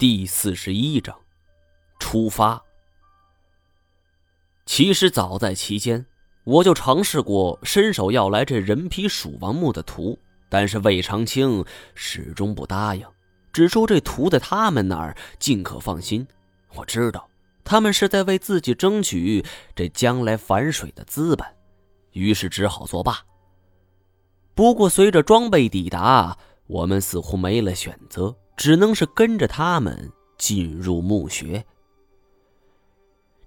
第四十一章，出发。其实早在期间，我就尝试过伸手要来这人皮鼠王墓的图，但是魏长青始终不答应，只说这图在他们那儿尽可放心。我知道他们是在为自己争取这将来反水的资本，于是只好作罢。不过随着装备抵达，我们似乎没了选择。只能是跟着他们进入墓穴。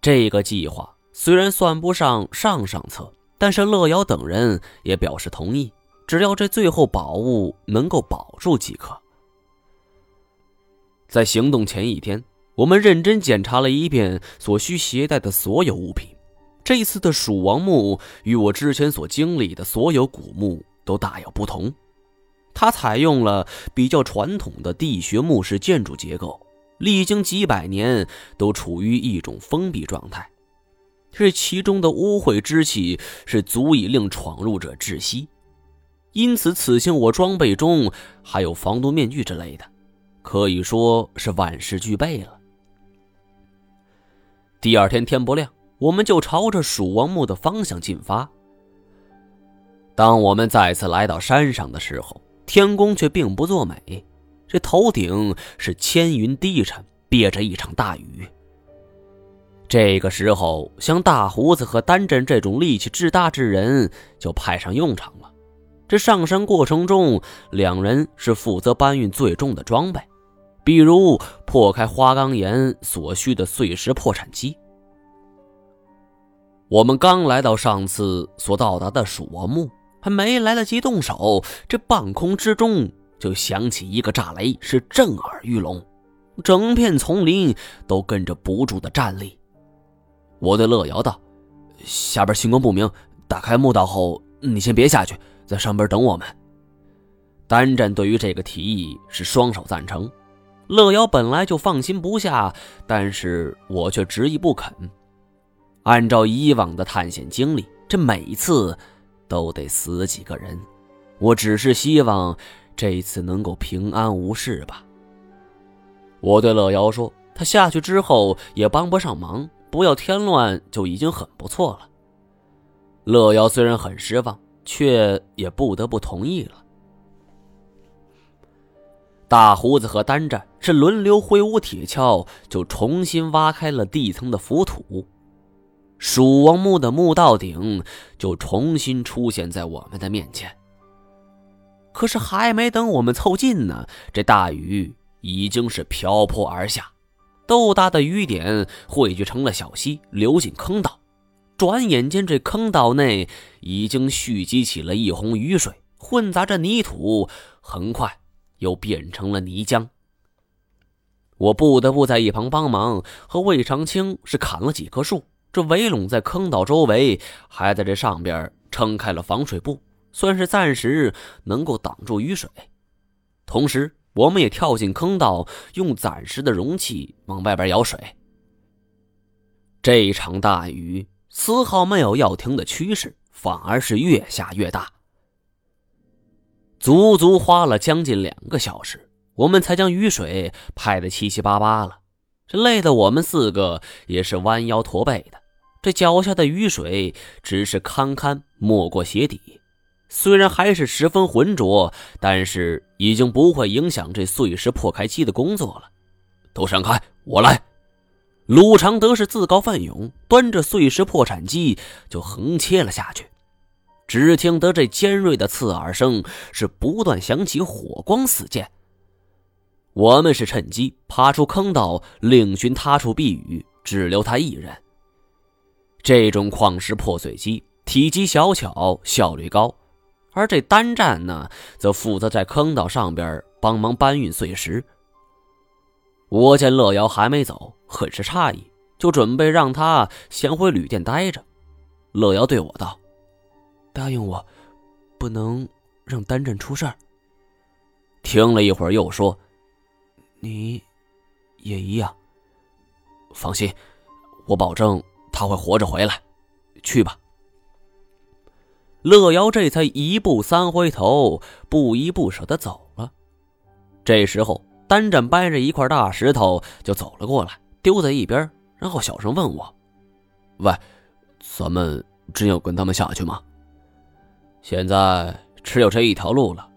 这个计划虽然算不上上上策，但是乐瑶等人也表示同意，只要这最后宝物能够保住即可。在行动前一天，我们认真检查了一遍所需携带的所有物品。这次的蜀王墓与我之前所经历的所有古墓都大有不同。它采用了比较传统的地穴墓式建筑结构，历经几百年都处于一种封闭状态。这其中的污秽之气是足以令闯入者窒息，因此此行我装备中还有防毒面具之类的，可以说是万事俱备了。第二天天不亮，我们就朝着蜀王墓的方向进发。当我们再次来到山上的时候，天公却并不作美，这头顶是千云低沉，憋着一场大雨。这个时候，像大胡子和丹震这种力气至大之人就派上用场了。这上山过程中，两人是负责搬运最重的装备，比如破开花岗岩所需的碎石破产机。我们刚来到上次所到达的蜀王墓。还没来得及动手，这半空之中就响起一个炸雷，是震耳欲聋，整片丛林都跟着不住的颤栗。我对乐瑶道：“下边星光不明，打开墓道后，你先别下去，在上边等我们。”单战对于这个提议是双手赞成。乐瑶本来就放心不下，但是我却执意不肯。按照以往的探险经历，这每次。都得死几个人，我只是希望这一次能够平安无事吧。我对乐瑶说：“他下去之后也帮不上忙，不要添乱就已经很不错了。”乐瑶虽然很失望，却也不得不同意了。大胡子和单战是轮流挥舞铁锹，就重新挖开了地层的浮土。蜀王墓的墓道顶就重新出现在我们的面前。可是还没等我们凑近呢，这大雨已经是瓢泼而下，豆大的雨点汇聚成了小溪，流进坑道。转眼间，这坑道内已经蓄积起了一泓雨水，混杂着泥土，很快又变成了泥浆。我不得不在一旁帮忙，和魏长青是砍了几棵树。这围拢在坑道周围，还在这上边撑开了防水布，算是暂时能够挡住雨水。同时，我们也跳进坑道，用暂时的容器往外边舀水。这一场大雨丝毫没有要停的趋势，反而是越下越大。足足花了将近两个小时，我们才将雨水拍得七七八八了。这累得我们四个也是弯腰驼背的。这脚下的雨水只是堪堪没过鞋底，虽然还是十分浑浊，但是已经不会影响这碎石破开机的工作了。都闪开，我来！鲁长德是自告奋勇，端着碎石破产机就横切了下去。只听得这尖锐的刺耳声是不断响起，火光四溅。我们是趁机爬出坑道，另寻他处避雨，只留他一人。这种矿石破碎机体积小巧，效率高，而这单战呢，则负责在坑道上边帮忙搬运碎石。我见乐瑶还没走，很是诧异，就准备让他先回旅店待着。乐瑶对我道：“答应我，不能让单战出事儿。”听了一会儿，又说：“你也一样。放心，我保证。”他会活着回来，去吧。乐瑶这才一步三回头，不依不舍的走了。这时候，单战掰着一块大石头就走了过来，丢在一边，然后小声问我：“喂，咱们真要跟他们下去吗？”现在只有这一条路了。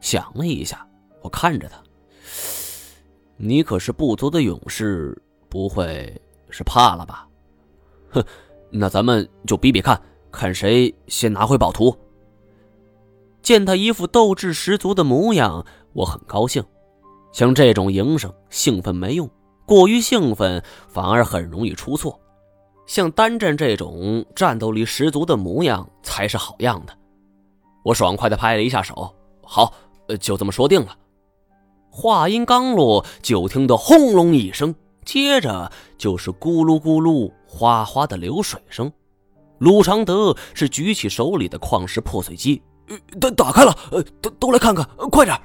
想了一下，我看着他：“你可是部族的勇士，不会是怕了吧？”哼，那咱们就比比看，看谁先拿回宝图。见他一副斗志十足的模样，我很高兴。像这种营生，兴奋没用，过于兴奋反而很容易出错。像单战这种战斗力十足的模样才是好样的。我爽快地拍了一下手，好，就这么说定了。话音刚落，就听到轰隆一声，接着就是咕噜咕噜、哗哗的流水声。鲁长德是举起手里的矿石破碎机。打打开了，呃，都都来看看，快点！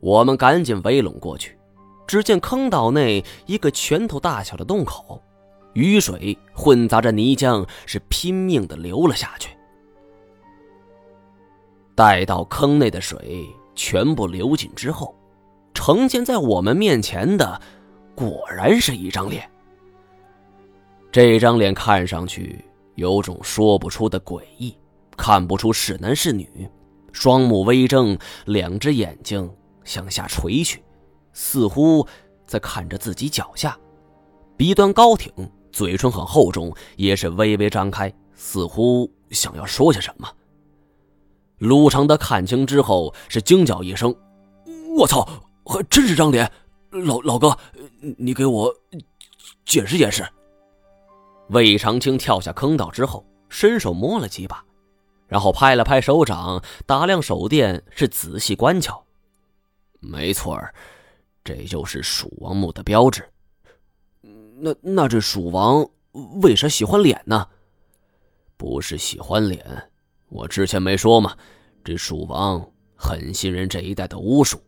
我们赶紧围拢过去，只见坑道内一个拳头大小的洞口，雨水混杂着泥浆，是拼命的流了下去。待到坑内的水全部流尽之后，呈现在我们面前的，果然是一张脸。这张脸看上去有种说不出的诡异。看不出是男是女，双目微睁，两只眼睛向下垂去，似乎在看着自己脚下。鼻端高挺，嘴唇很厚重，也是微微张开，似乎想要说些什么。陆长德看清之后是惊叫一声：“我操，还真是张脸！老老哥，你给我解释解释。”魏长青跳下坑道之后，伸手摸了几把。然后拍了拍手掌，打量手电，是仔细观瞧。没错这就是蜀王墓的标志。那那这蜀王为啥喜欢脸呢？不是喜欢脸，我之前没说吗？这蜀王很信任这一带的巫术。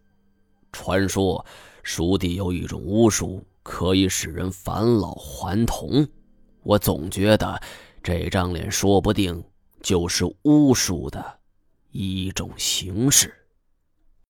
传说蜀地有一种巫术，可以使人返老还童。我总觉得这张脸说不定。就是巫术的一种形式。